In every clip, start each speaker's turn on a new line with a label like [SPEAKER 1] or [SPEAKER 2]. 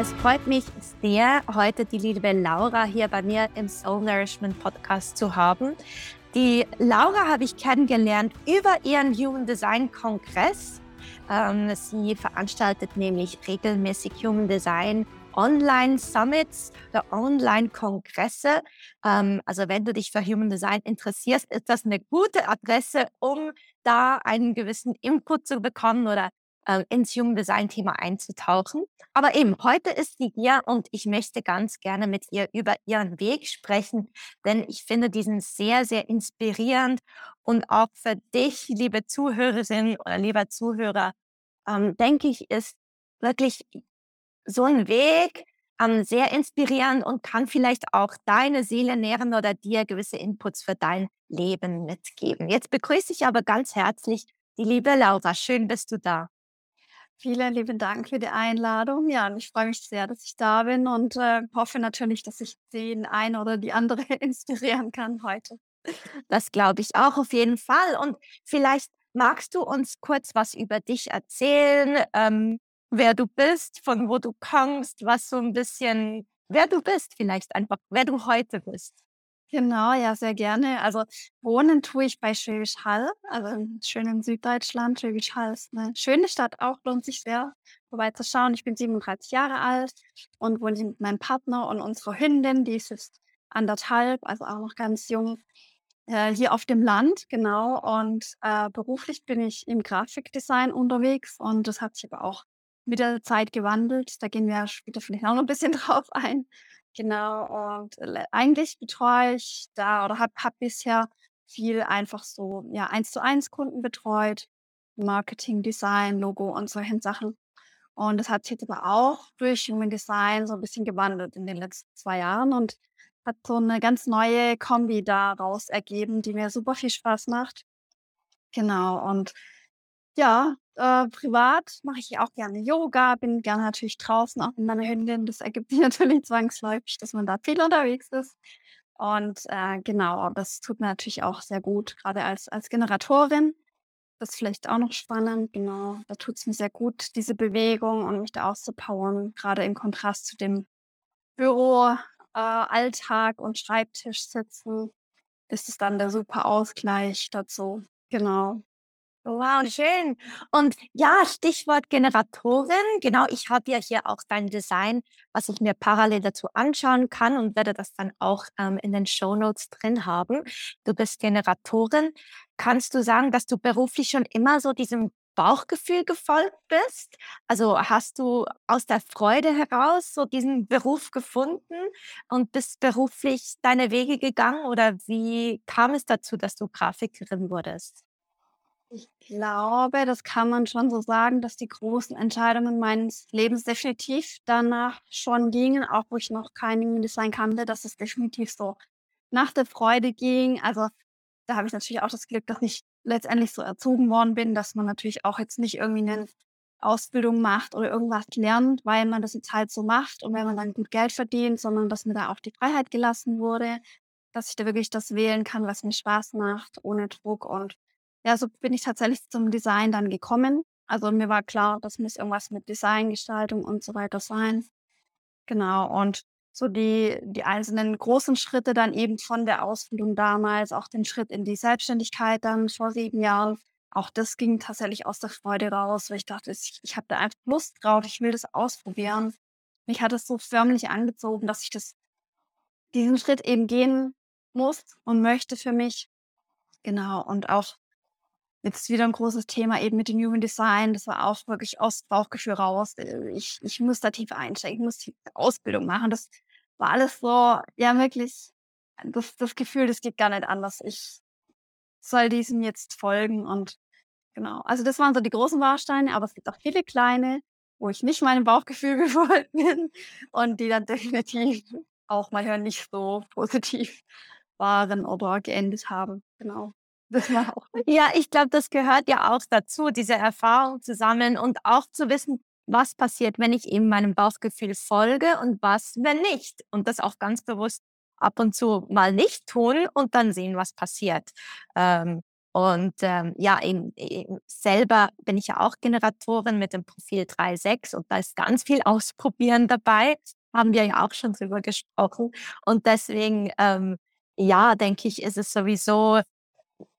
[SPEAKER 1] Es freut mich sehr, heute die liebe Laura hier bei mir im Soul Nourishment Podcast zu haben. Die Laura habe ich kennengelernt über ihren Human Design Kongress. Ähm, sie veranstaltet nämlich regelmäßig Human Design Online-Summits oder Online-Kongresse. Ähm, also wenn du dich für Human Design interessierst, ist das eine gute Adresse, um da einen gewissen Input zu bekommen oder äh, ins Human Design Thema einzutauchen. Aber eben, heute ist sie hier und ich möchte ganz gerne mit ihr über ihren Weg sprechen, denn ich finde diesen sehr, sehr inspirierend und auch für dich, liebe Zuhörerin oder lieber Zuhörer, ähm, denke ich, ist wirklich so ein Weg ähm, sehr inspirierend und kann vielleicht auch deine Seele nähren oder dir gewisse Inputs für dein Leben mitgeben. Jetzt begrüße ich aber ganz herzlich die liebe Laura. Schön bist du da.
[SPEAKER 2] Vielen lieben Dank für die Einladung. Ja, und ich freue mich sehr, dass ich da bin und äh, hoffe natürlich, dass ich den einen oder die andere inspirieren kann heute.
[SPEAKER 1] Das glaube ich auch auf jeden Fall. Und vielleicht magst du uns kurz was über dich erzählen, ähm, wer du bist, von wo du kommst, was so ein bisschen, wer du bist vielleicht einfach, wer du heute bist.
[SPEAKER 2] Genau, ja, sehr gerne. Also wohnen tue ich bei Schwäbisch Hall, also in schönem Süddeutschland. Schwäbisch Hall ist eine schöne Stadt auch, lohnt sich sehr vorbeizuschauen. Ich bin 37 Jahre alt und wohne mit meinem Partner und unserer Hündin, die ist jetzt anderthalb, also auch noch ganz jung, äh, hier auf dem Land, genau. Und äh, beruflich bin ich im Grafikdesign unterwegs und das hat sich aber auch mit der Zeit gewandelt. Da gehen wir später vielleicht auch noch ein bisschen drauf ein. Genau, und eigentlich betreue ich da oder habe hab bisher viel einfach so, ja, eins zu eins Kunden betreut, Marketing, Design, Logo und solchen Sachen. Und das hat sich jetzt aber auch durch Human Design so ein bisschen gewandelt in den letzten zwei Jahren und hat so eine ganz neue Kombi daraus ergeben, die mir super viel Spaß macht. Genau, und ja, äh, privat mache ich auch gerne Yoga, bin gerne natürlich draußen, auch mit meiner Hündin. Das ergibt sich natürlich zwangsläufig, dass man da viel unterwegs ist. Und äh, genau, das tut mir natürlich auch sehr gut, gerade als, als Generatorin. Das ist vielleicht auch noch spannend, genau. Da tut es mir sehr gut, diese Bewegung und mich da auszupowern, gerade im Kontrast zu dem Büro, äh, Alltag und Schreibtisch sitzen, ist es dann der super Ausgleich dazu. Genau.
[SPEAKER 1] Wow, schön. Und ja, Stichwort Generatorin. Genau, ich habe ja hier auch dein Design, was ich mir parallel dazu anschauen kann und werde das dann auch ähm, in den Show Notes drin haben. Du bist Generatorin. Kannst du sagen, dass du beruflich schon immer so diesem Bauchgefühl gefolgt bist? Also hast du aus der Freude heraus so diesen Beruf gefunden und bist beruflich deine Wege gegangen oder wie kam es dazu, dass du Grafikerin wurdest?
[SPEAKER 2] Ich glaube, das kann man schon so sagen, dass die großen Entscheidungen meines Lebens definitiv danach schon gingen, auch wo ich noch kein Human Design kannte, dass es definitiv so nach der Freude ging. Also da habe ich natürlich auch das Glück, dass ich letztendlich so erzogen worden bin, dass man natürlich auch jetzt nicht irgendwie eine Ausbildung macht oder irgendwas lernt, weil man das jetzt halt so macht und wenn man dann gut Geld verdient, sondern dass mir da auch die Freiheit gelassen wurde, dass ich da wirklich das wählen kann, was mir Spaß macht, ohne Druck und ja, so bin ich tatsächlich zum Design dann gekommen. Also mir war klar, das muss irgendwas mit Designgestaltung und so weiter sein. Genau. Und so die, die einzelnen großen Schritte dann eben von der Ausbildung damals, auch den Schritt in die Selbstständigkeit dann vor sieben Jahren. Auch das ging tatsächlich aus der Freude raus, weil ich dachte, ich, ich habe da einfach Lust drauf, ich will das ausprobieren. Mich hat es so förmlich angezogen, dass ich das, diesen Schritt eben gehen muss und möchte für mich. Genau. Und auch jetzt wieder ein großes Thema eben mit dem Human Design. Das war auch wirklich aus Bauchgefühl raus. Ich, ich muss da tief einsteigen, ich muss die Ausbildung machen. Das war alles so, ja, wirklich, das, das Gefühl, das geht gar nicht anders. Ich soll diesem jetzt folgen und genau. Also das waren so die großen Bausteine, aber es gibt auch viele kleine, wo ich nicht meinem Bauchgefühl gefolgt bin und die dann definitiv auch manchmal nicht so positiv waren oder geendet haben. Genau.
[SPEAKER 1] Ja, ich glaube, das gehört ja auch dazu, diese Erfahrung zu sammeln und auch zu wissen, was passiert, wenn ich eben meinem Bauchgefühl folge und was, wenn nicht. Und das auch ganz bewusst ab und zu mal nicht tun und dann sehen, was passiert. Ähm, und ähm, ja, eben, eben, selber bin ich ja auch Generatorin mit dem Profil 3.6 und da ist ganz viel Ausprobieren dabei. Haben wir ja auch schon drüber gesprochen. Und deswegen, ähm, ja, denke ich, ist es sowieso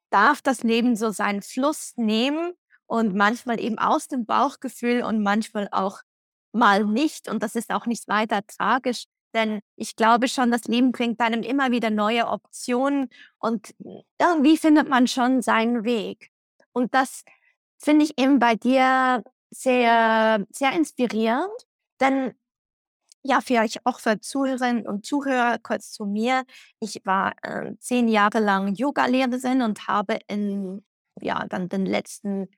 [SPEAKER 1] darf das Leben so seinen Fluss nehmen und manchmal eben aus dem Bauchgefühl und manchmal auch mal nicht. Und das ist auch nicht weiter tragisch, denn ich glaube schon, das Leben bringt einem immer wieder neue Optionen und irgendwie findet man schon seinen Weg. Und das finde ich eben bei dir sehr, sehr inspirierend, denn ja, vielleicht auch für Zuhörerinnen und Zuhörer kurz zu mir. Ich war äh, zehn Jahre lang Yoga-Lehrerin und habe in ja, dann den letzten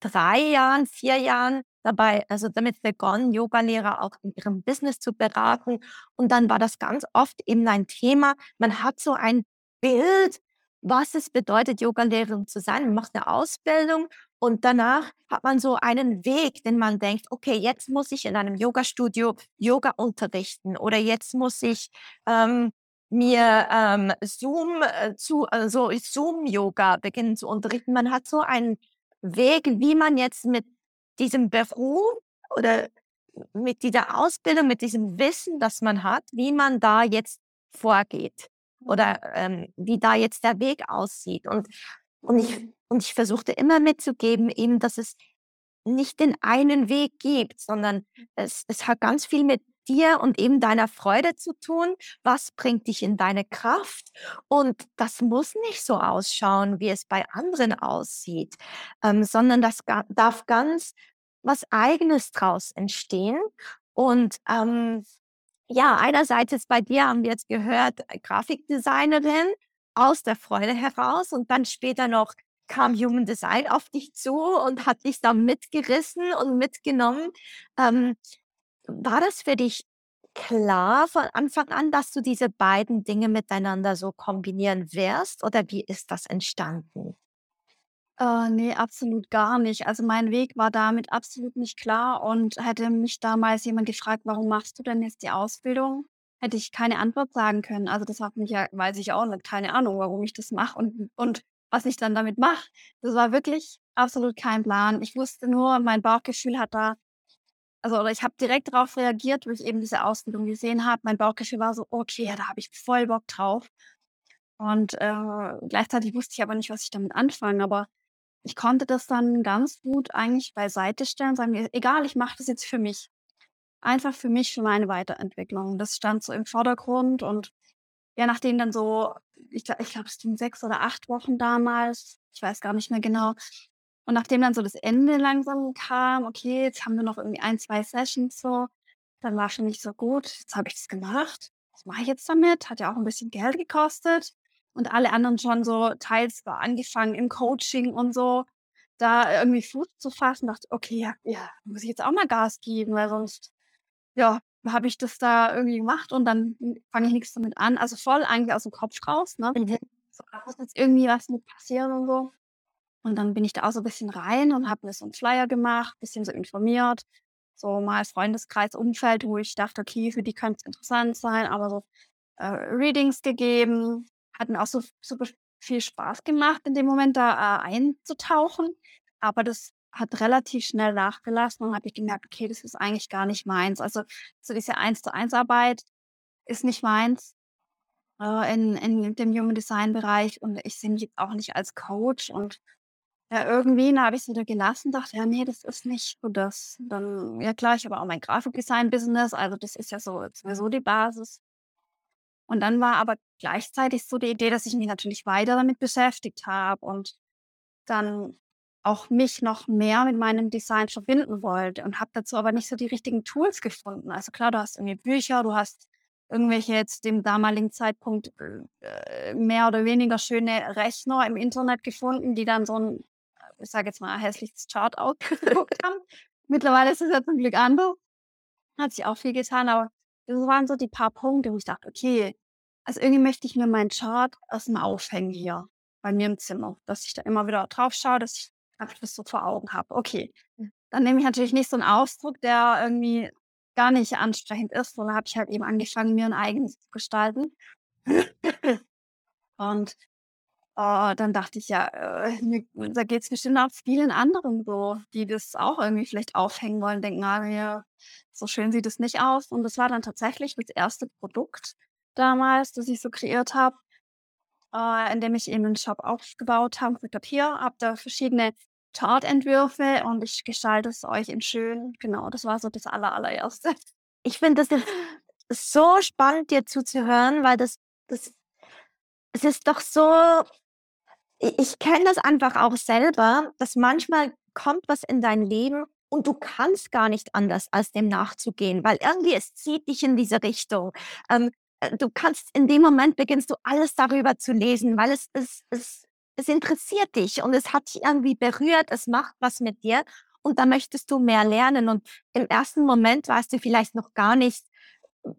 [SPEAKER 1] drei Jahren, vier Jahren dabei, also damit begonnen, Yoga-Lehrer auch in ihrem Business zu beraten. Und dann war das ganz oft eben ein Thema. Man hat so ein Bild, was es bedeutet, Yoga-Lehrerin zu sein. Man macht eine Ausbildung und danach hat man so einen Weg, den man denkt, okay, jetzt muss ich in einem Yoga-Studio Yoga unterrichten oder jetzt muss ich ähm, mir ähm, Zoom äh, zu, also Zoom-Yoga beginnen zu unterrichten. Man hat so einen Weg, wie man jetzt mit diesem Beruf oder mit dieser Ausbildung, mit diesem Wissen, das man hat, wie man da jetzt vorgeht oder ähm, wie da jetzt der Weg aussieht. Und, und ich und ich versuchte immer mitzugeben, eben, dass es nicht den einen Weg gibt, sondern es, es hat ganz viel mit dir und eben deiner Freude zu tun. Was bringt dich in deine Kraft? Und das muss nicht so ausschauen, wie es bei anderen aussieht, ähm, sondern das darf ganz was Eigenes draus entstehen. Und ähm, ja, einerseits ist bei dir, haben wir jetzt gehört, Grafikdesignerin aus der Freude heraus und dann später noch kam Human Design auf dich zu und hat dich da mitgerissen und mitgenommen. Ähm, war das für dich klar von Anfang an, dass du diese beiden Dinge miteinander so kombinieren wirst oder wie ist das entstanden?
[SPEAKER 2] Äh, ne, absolut gar nicht. Also, mein Weg war damit absolut nicht klar und hätte mich damals jemand gefragt: „Warum machst du denn jetzt die Ausbildung?“ Hätte ich keine Antwort sagen können. Also, das hat mich ja weiß ich auch nicht, keine Ahnung, warum ich das mache und und was ich dann damit mache. Das war wirklich absolut kein Plan. Ich wusste nur, mein Bauchgefühl hat da also oder ich habe direkt darauf reagiert, wo ich eben diese Ausbildung gesehen habe. Mein Bauchgefühl war so: „Okay, ja, da habe ich voll Bock drauf.“ Und, äh, gleichzeitig wusste ich aber nicht, was ich damit anfange, aber ich konnte das dann ganz gut eigentlich beiseite stellen, sagen wir: „Egal, ich mache das jetzt für mich.“ Einfach für mich, für meine Weiterentwicklung. Das stand so im Vordergrund und ja, nachdem dann so, ich glaube, ich glaube, es ging sechs oder acht Wochen damals, ich weiß gar nicht mehr genau. Und nachdem dann so das Ende langsam kam, okay, jetzt haben wir noch irgendwie ein, zwei Sessions so, dann war für mich so gut, jetzt habe ich das gemacht. Was mache ich jetzt damit? Hat ja auch ein bisschen Geld gekostet. Und alle anderen schon so teils war angefangen im Coaching und so, da irgendwie Fuß zu fassen, dachte, okay, ja, ja, muss ich jetzt auch mal Gas geben, weil sonst, ja, habe ich das da irgendwie gemacht und dann fange ich nichts damit an. Also voll eigentlich aus dem Kopf raus, ne? Mhm. So, da muss jetzt irgendwie was mit passieren und so. Und dann bin ich da auch so ein bisschen rein und habe mir so 'n Flyer gemacht, bisschen so informiert, so mal Freundeskreis, Umfeld, wo ich dachte: „Okay, für die könnte es interessant sein“, aber so, äh, Readings gegeben. Hat mir auch so super viel Spaß gemacht, in dem Moment da, äh, einzutauchen. Aber das hat relativ schnell nachgelassen und habe ich gemerkt: „Okay, das ist eigentlich gar nicht meins.“ Also, so diese Eins-zu-eins-Arbeit ist nicht meins, äh, in in dem Human Design Bereich und ich sehe mich auch nicht als Coach und ja, irgendwie, habe ich's wieder gelassen, dachte: „Ja, ne, das ist nicht so das.“ Dann ja klar, ich habe auch mein Grafikdesign-Business, also das ist ja so sowieso die Basis. Und dann war aber gleichzeitig so die Idee, dass ich mich natürlich weiter damit beschäftigt habe und dann auch mich noch mehr mit meinem Design verbinden wollte und habe dazu aber nicht so die richtigen Tools gefunden. Also klar, du hast irgendwie Bücher, du hast irgendwelche jetzt dem damaligen Zeitpunkt äh, mehr oder weniger schöne Rechner im Internet gefunden, die dann so ein, ich sage jetzt mal, hässliches Chart ausgedruckt haben. Mittlerweile ist es ja zum Glück anders. Hat sich auch viel getan, aber das waren so die paar Punkte, wo ich dachte, okay, also irgendwie möchte ich mir meinen Chart erstmal aufhängen hier bei mir im Zimmer, dass ich da immer wieder drauf schaue, dass ich das so vor Augen habe. Okay, dann nehme ich natürlich nicht so einen Ausdruck, der irgendwie gar nicht ansprechend ist, sondern habe ich halt eben angefangen, mir ein eigenes zu gestalten. Und äh, dann dachte ich ja, äh, mir, da geht es bestimmt auch vielen anderen so, die das auch irgendwie vielleicht aufhängen wollen, denken, ah, ja, so schön sieht es nicht aus. Und das war dann tatsächlich das erste Produkt damals, das ich so kreiert habe, äh, in ich eben einen Shop aufgebaut habe. Ich habe hier, habe da verschiedene Chartentwürfe und ich gestalte es euch in schön. Genau, das war so das aller, allererste.
[SPEAKER 1] Ich finde das jetzt so spannend, dir zuzuhören, weil das, das, es ist doch so, ich, ich kenne das einfach auch selber, dass manchmal kommt was in dein Leben und du kannst gar nicht anders, als dem nachzugehen, weil irgendwie es zieht dich in diese Richtung. Ähm, äh, du kannst in dem Moment beginnst du alles darüber zu lesen, weil es, es, es es interessiert dich und es hat dich irgendwie berührt, es macht was mit dir und da möchtest du mehr lernen. Und im ersten Moment weißt du vielleicht noch gar nicht,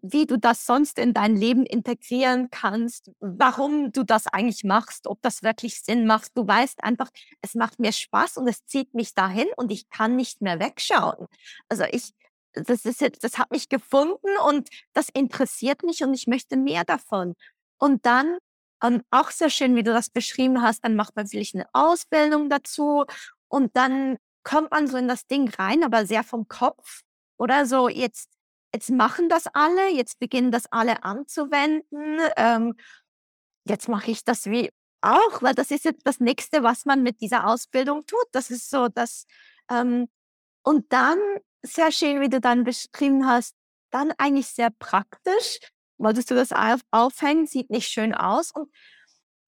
[SPEAKER 1] wie du das sonst in dein Leben integrieren kannst, warum du das eigentlich machst, ob das wirklich Sinn macht. Du weißt einfach, es macht mir Spaß und es zieht mich dahin und ich kann nicht mehr wegschauen. Also ich, das ist jetzt, das hat mich gefunden und das interessiert mich und ich möchte mehr davon. Und dann und auch sehr schön, wie du das beschrieben hast, dann macht man vielleicht eine Ausbildung dazu und dann kommt man so in das Ding rein, aber sehr vom Kopf oder so, jetzt, jetzt machen das alle, jetzt beginnen das alle anzuwenden, ähm, jetzt mache ich das wie auch, weil das ist jetzt das Nächste, was man mit dieser Ausbildung tut. Das ist so, dass, ähm, und dann, sehr schön, wie du dann beschrieben hast, dann eigentlich sehr praktisch, wolltest du das aufhängen, sieht nicht schön aus. Und,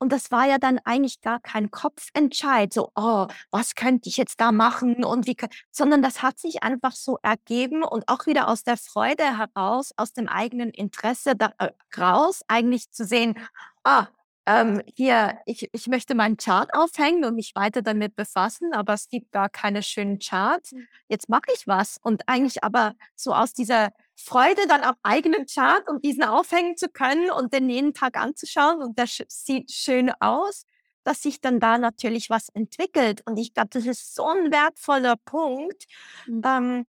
[SPEAKER 1] und das war ja dann eigentlich gar kein Kopfentscheid, so, oh, was könnte ich jetzt da machen und wie, sondern das hat sich einfach so ergeben und auch wieder aus der Freude heraus, aus dem eigenen Interesse da, äh, raus, eigentlich zu sehen, ah, ähm, hier, ich, ich möchte meinen Chart aufhängen und mich weiter damit befassen, aber es gibt gar keine schönen Charts. Mhm. Jetzt mache ich was und eigentlich aber so aus dieser Freude dann am eigenen Chart und diesen aufhängen zu können und den jeden Tag anzuschauen und das sieht schön aus, dass sich dann da natürlich was entwickelt. Und ich glaube, das ist so ein wertvoller Punkt. Mhm. Ähm,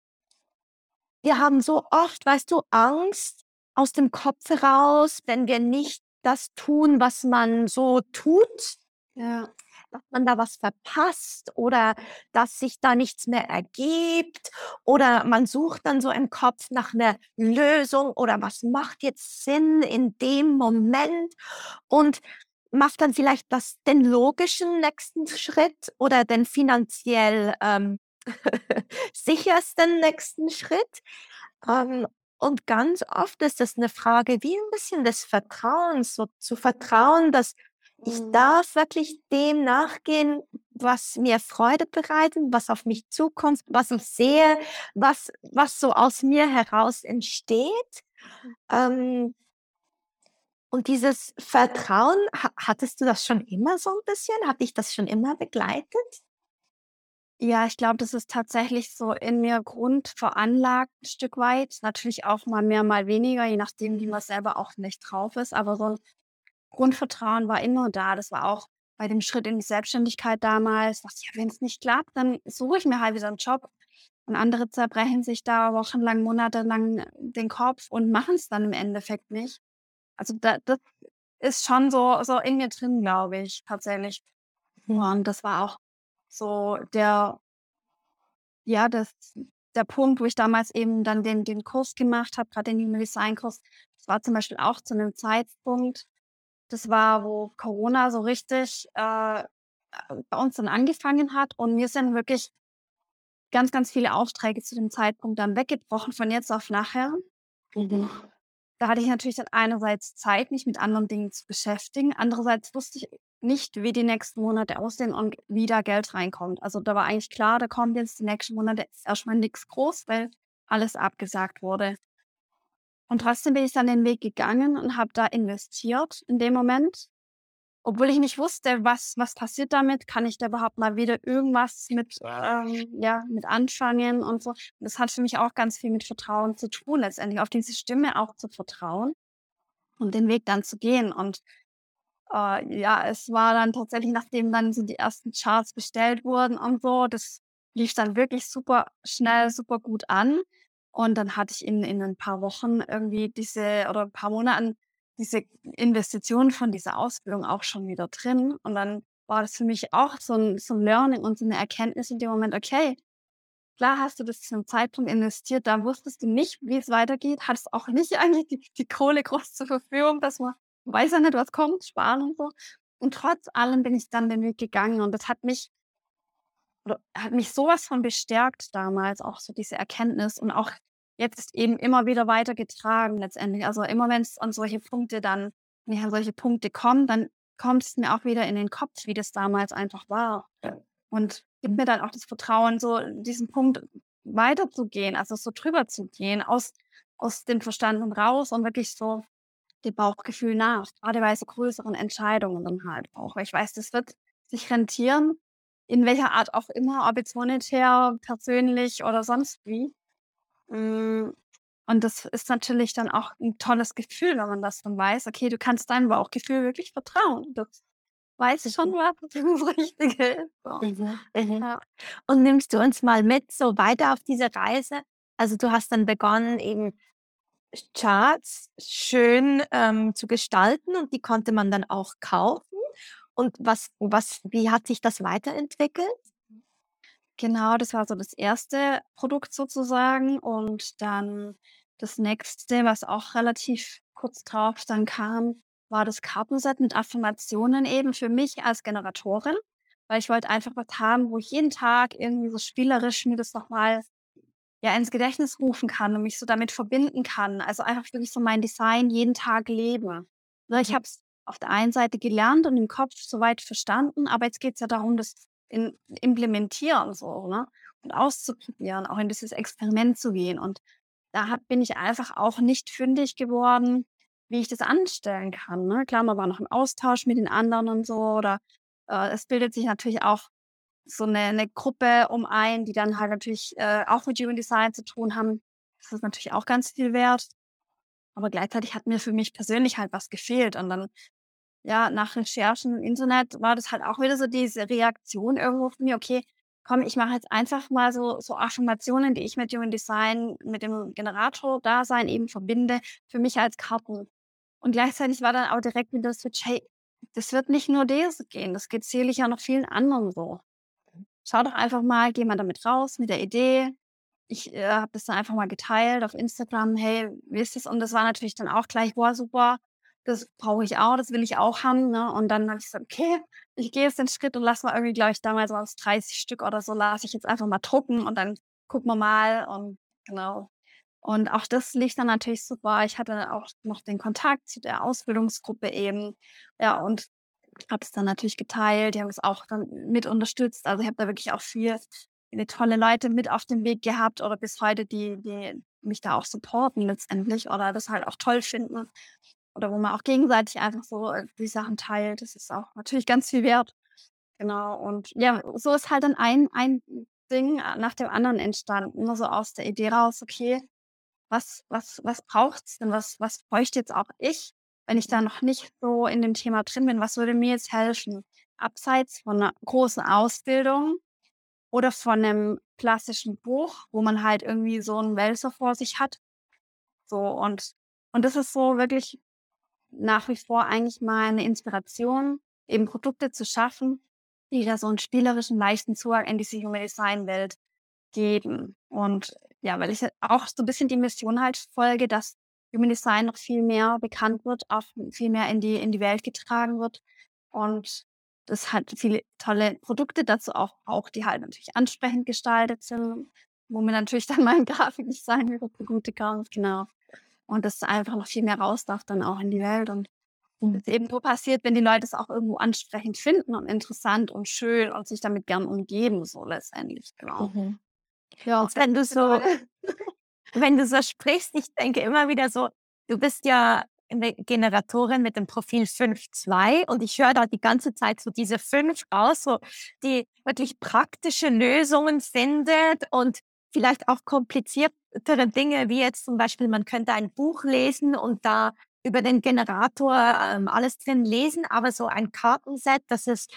[SPEAKER 1] wir haben so oft, weißt du, Angst aus dem Kopf heraus, wenn wir nicht das tun, was man so tut. Ja dass man da was verpasst oder dass sich da nichts mehr ergibt oder man sucht dann so im Kopf nach einer Lösung oder was macht jetzt Sinn in dem Moment und macht dann vielleicht das, den logischen nächsten Schritt oder den finanziell ähm, sichersten nächsten Schritt. Ähm, und ganz oft ist das eine Frage wie ein bisschen des Vertrauens, so zu vertrauen, dass ich mhm. darf wirklich dem nachgehen, was mir Freude bereitet, was auf mich zukommt, was ich sehe, was, was so aus mir heraus entsteht. Ähm, und dieses Vertrauen, hattest du das schon immer so ein bisschen? Hat dich das schon immer begleitet?
[SPEAKER 2] Ja, ich glaube, das ist tatsächlich so in mir grundveranlagt, ein Stück weit. Natürlich auch mal mehr, mal weniger, je nachdem, wie man selber auch nicht drauf ist. Aber so ein Grundvertrauen war immer da. Das war auch bei dem Schritt in die Selbstständigkeit damals. Dachte ich, ja, wenn es nicht klappt, dann suche ich mir halt wieder einen Job. Und andere zerbrechen sich da wochenlang, monatelang den Kopf und machen es dann im Endeffekt nicht. Also da, das ist schon so, so in mir drin, glaube ich, tatsächlich. Mhm. Und das war auch so der, ja, das, der Punkt, wo ich damals eben dann den, den Kurs gemacht habe, gerade den Human Design Kurs. Das war zum Beispiel auch zu einem Zeitpunkt, das war, wo Corona so richtig äh, bei uns dann angefangen hat und mir sind wirklich ganz, ganz viele Aufträge zu dem Zeitpunkt dann weggebrochen von jetzt auf nachher. Mhm. da hatte ich natürlich dann einerseits Zeit, mich mit anderen Dingen zu beschäftigen. Andererseits wusste ich nicht, wie die nächsten Monate aussehen und wie da Geld reinkommt. Also da war eigentlich klar, da kommt jetzt die nächsten Monate erstmal nichts groß, weil alles abgesagt wurde. Und trotzdem bin ich dann den Weg gegangen und habe da investiert in dem Moment. Obwohl ich nicht wusste, was, was passiert damit, kann ich da überhaupt mal wieder irgendwas mit, ähm, ja, mit anfangen und so. Und das hat für mich auch ganz viel mit Vertrauen zu tun, letztendlich auf diese Stimme auch zu vertrauen und den Weg dann zu gehen. Und äh, ja, es war dann tatsächlich, nachdem dann so die ersten Charts bestellt wurden und so, das lief dann wirklich super schnell, super gut an. Und dann hatte ich in, in ein paar Wochen irgendwie diese oder ein paar Monaten diese Investition von dieser Ausbildung auch schon wieder drin. Und dann war das für mich auch so ein, so ein Learning und so eine Erkenntnis in dem Moment, okay, klar hast du das zu einem Zeitpunkt investiert, da wusstest du nicht, wie es weitergeht, hattest auch nicht eigentlich die, die Kohle groß zur Verfügung, dass man weiß ja nicht, was kommt, sparen und so. Und trotz allem bin ich dann den Weg gegangen und das hat mich oder hat mich sowas von bestärkt damals, auch so diese Erkenntnis und auch jetzt eben immer wieder weitergetragen letztendlich. Also immer wenn es an solche Punkte dann, wenn ich an solche Punkte komme, dann kommt es mir auch wieder in den Kopf, wie das damals einfach war. Und gibt mir dann auch das Vertrauen, so diesen Punkt weiterzugehen, also so drüber zu gehen, aus, aus dem Verstand und raus und wirklich so dem Bauchgefühl nach, gerade bei so größeren Entscheidungen dann halt auch. Weil ich weiß, das wird sich rentieren, in welcher Art auch immer, ob jetzt monetär, persönlich oder sonst wie. Mm, und das ist natürlich dann auch ein tolles Gefühl, wenn man das dann weiß. Okay, du kannst deinem Bauchgefühl wirklich vertrauen. Du weißt schon, was das Richtige ist. So.
[SPEAKER 1] Mhm. Mhm. Ja. Und nimmst du uns mal mit so weiter auf diese Reise? Also du hast dann begonnen, eben Charts schön ähm, zu gestalten und die konnte man dann auch kaufen. Und was, was, wie hat sich das weiterentwickelt?
[SPEAKER 2] Genau, das war so das erste Produkt sozusagen. Und dann das nächste, was auch relativ kurz drauf dann kam, war das Kartenset mit Affirmationen eben für mich als Generatorin, weil ich wollte einfach was haben, wo ich jeden Tag irgendwie so spielerisch mir das nochmal ja ins Gedächtnis rufen kann und mich so damit verbinden kann. Also einfach wirklich so mein Design jeden Tag lebe. Ne, ich habe es auf der einen Seite gelernt und im Kopf soweit verstanden, aber jetzt geht es ja darum, das in, implementieren so, ne? Und auszuprobieren, auch in dieses Experiment zu gehen. Und da hab, bin ich einfach auch nicht fündig geworden, wie ich das anstellen kann. Ne? Klar, man war noch im Austausch mit den anderen und so. Oder äh, es bildet sich natürlich auch so eine, eine Gruppe um ein, die dann halt natürlich äh, auch mit Human Design zu tun haben. Das ist natürlich auch ganz viel wert. Aber gleichzeitig hat mir für mich persönlich halt was gefehlt. Und dann ja, nach Recherchen im Internet war das halt auch wieder so diese Reaktion irgendwo von mir, okay, komm, ich mache jetzt einfach mal so, so Affirmationen, die ich mit Human Design, mit dem Generator-Dasein eben verbinde, für mich als Karten. Und gleichzeitig war dann auch direkt wieder das Switch, hey, das wird nicht nur das gehen, das geht sicherlich ja noch vielen anderen so. Schau doch einfach mal, geh mal damit raus mit der Idee. Ich äh, habe das dann einfach mal geteilt auf Instagram, hey, wie ist das? Und das war natürlich dann auch gleich, boah, super, das brauche ich auch, das will ich auch haben. Ne? Und dann habe ich gesagt, okay, ich gehe jetzt den Schritt und lasse mal irgendwie, glaube ich, damals waren es 30 Stück oder so, lasse ich jetzt einfach mal drucken und dann gucken wir mal und genau. Und auch das lief dann natürlich super. Ich hatte auch noch den Kontakt zu der Ausbildungsgruppe eben. Ja, und habe es dann natürlich geteilt. Die haben es auch dann mit unterstützt. Also ich habe da wirklich auch viel, viele tolle Leute mit auf dem Weg gehabt oder bis heute, die, die mich da auch supporten letztendlich oder das halt auch toll finden oder wo man auch gegenseitig einfach so die Sachen teilt. Das ist auch natürlich ganz viel wert. Genau. Und ja, so ist halt dann ein, ein Ding äh, nach dem anderen entstanden. Immer so aus der Idee raus, okay, was, was, was braucht's denn? Was, was bräuchte jetzt auch ich, wenn ich da noch nicht so in dem Thema drin bin? Was würde mir jetzt helfen? Abseits von einer großen Ausbildung oder von einem klassischen Buch, wo man halt irgendwie so einen Wälzer vor sich hat. So und, und das ist so wirklich nach wie vor eigentlich meine Inspiration, eben Produkte zu schaffen, die da so einen spielerischen, leichten Zugang in diese Human Design Welt geben. Und ja, weil ich auch so ein bisschen die Mission halt folge, dass Human Design noch viel mehr bekannt wird, auch viel mehr in die, in die Welt getragen wird. Und das hat viele tolle Produkte dazu auch, auch die halt natürlich ansprechend gestaltet sind, wo mir natürlich dann mein Grafikdesign wieder zugute kommt, genau. Und dass einfach noch viel mehr raus darf dann auch in die Welt und mhm. es eben nur passiert, wenn die Leute es auch irgendwo ansprechend finden und interessant und schön und sich damit gern umgeben, so letztendlich, genau.
[SPEAKER 1] Mhm. Ja, wenn du so, wenn du so sprichst, ich denke immer wieder so, du bist ja eine Generatorin mit dem Profil 5.2 und ich höre da die ganze Zeit so diese 5 aus, so, die wirklich praktische Lösungen findet und vielleicht auch kompliziertere Dinge, wie jetzt zum Beispiel, man könnte ein Buch lesen und da über den Generator ähm, alles drin lesen, aber so ein Kartenset, das ist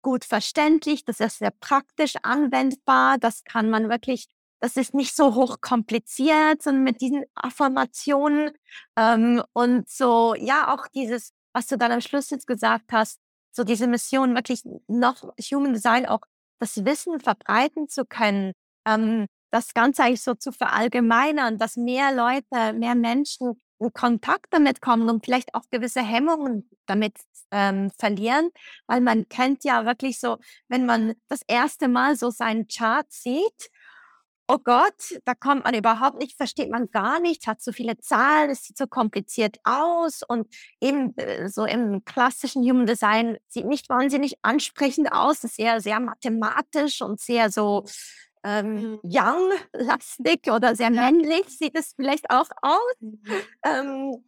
[SPEAKER 1] gut verständlich, das ist sehr praktisch anwendbar, das kann man wirklich das ist nicht so hochkompliziert, sondern mit diesen Affirmationen ähm, und so, ja, auch dieses, was du dann am Schluss jetzt gesagt hast, so diese Mission, wirklich noch Human Design auch das Wissen verbreiten zu können, ähm, das Ganze eigentlich so zu verallgemeinern, dass mehr Leute, mehr Menschen in Kontakt damit kommen und vielleicht auch gewisse Hemmungen damit ähm, verlieren, weil man kennt ja wirklich so, wenn man das erste Mal so seinen Chart sieht oh Gott, da kommt man überhaupt nicht, versteht man gar nichts, hat so viele Zahlen, es sieht so kompliziert aus und eben äh, so im klassischen Human Design sieht nicht wahnsinnig ansprechend aus, ist eher sehr mathematisch und sehr so ähm, mhm. young-lastig oder sehr männlich sieht es vielleicht auch aus. Mhm. Ähm,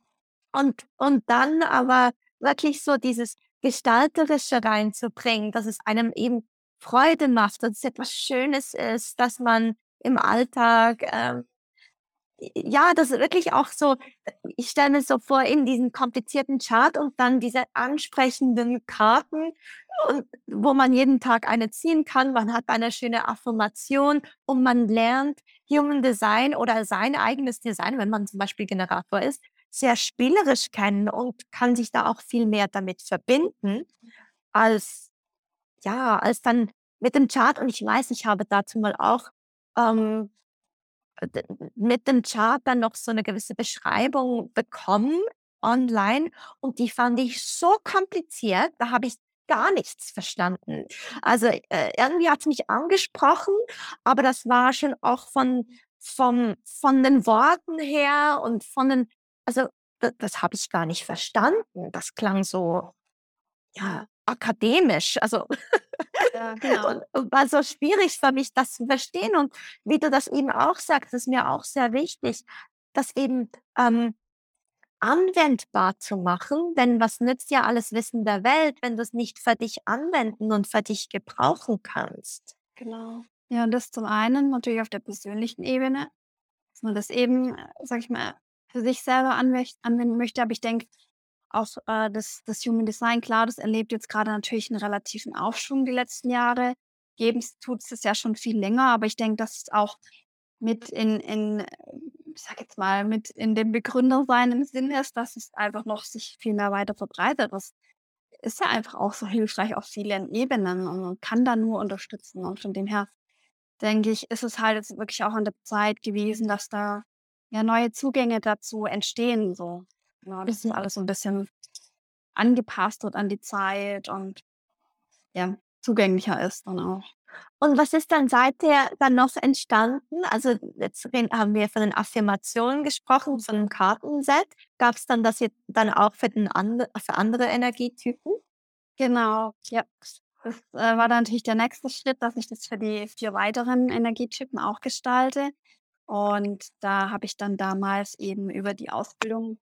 [SPEAKER 1] und, und dann aber wirklich so dieses Gestalterische reinzubringen, dass es einem eben Freude macht, dass es etwas Schönes ist, dass man im Alltag. Ähm, ja, das ist wirklich auch so, ich stelle mir so vor, in diesen komplizierten Chart und dann diese ansprechenden Karten, und, wo man jeden Tag eine ziehen kann. Man hat eine schöne Affirmation und man lernt Human Design oder sein eigenes Design, wenn man zum Beispiel Generator ist, sehr spielerisch kennen und kann sich da auch viel mehr damit verbinden, als, ja, als dann mit dem Chart. Und ich weiß, ich habe dazu mal auch ähm, mit dem Chart dann noch so eine gewisse Beschreibung bekommen online und die fand ich so kompliziert, da habe ich gar nichts verstanden. Also äh, irgendwie hat es mich angesprochen, aber das war schon auch von, von, von den Worten her und von den, also das, das habe ich gar nicht verstanden. Das klang so, ja, akademisch. Also ja, genau. und, und war so schwierig für mich, das zu verstehen. Und wie du das eben auch sagst, ist mir auch sehr wichtig, das eben ähm, anwendbar zu machen. Denn was nützt ja alles Wissen der Welt, wenn du es nicht für dich anwenden und für dich gebrauchen kannst?
[SPEAKER 2] Genau. Ja, und das zum einen natürlich auf der persönlichen Ebene, dass man das eben, äh, sag ich mal, für sich selber anwenden möchte. Aber ich denke, auch äh, das, das Human Design, klar, das erlebt jetzt gerade natürlich einen relativen Aufschwung die letzten Jahre. Geben tut es ja schon viel länger, aber ich denke, dass es auch mit in, in, ich sag jetzt mal, mit in dem Begründersein im Sinn ist, dass es einfach noch sich viel mehr weiter verbreitet. Das ist ja einfach auch so hilfreich auf vielen Ebenen und man kann da nur unterstützen. Und von dem her denke ich, ist es halt jetzt wirklich auch an der Zeit gewesen, dass da ja neue Zugänge dazu entstehen. So. Genau, das ist alles so ein bisschen angepasst wird an die Zeit und ja, zugänglicher ist dann auch.
[SPEAKER 1] Und was ist dann seither dann noch entstanden? Also jetzt haben wir von den Affirmationen gesprochen, von dem Kartenset. Gab es dann das jetzt dann auch für, den and für andere Energietypen?
[SPEAKER 2] Genau, ja. Das äh, war dann natürlich der nächste Schritt, dass ich das für die vier weiteren Energietypen auch gestalte. Und da habe ich dann damals eben über die Ausbildung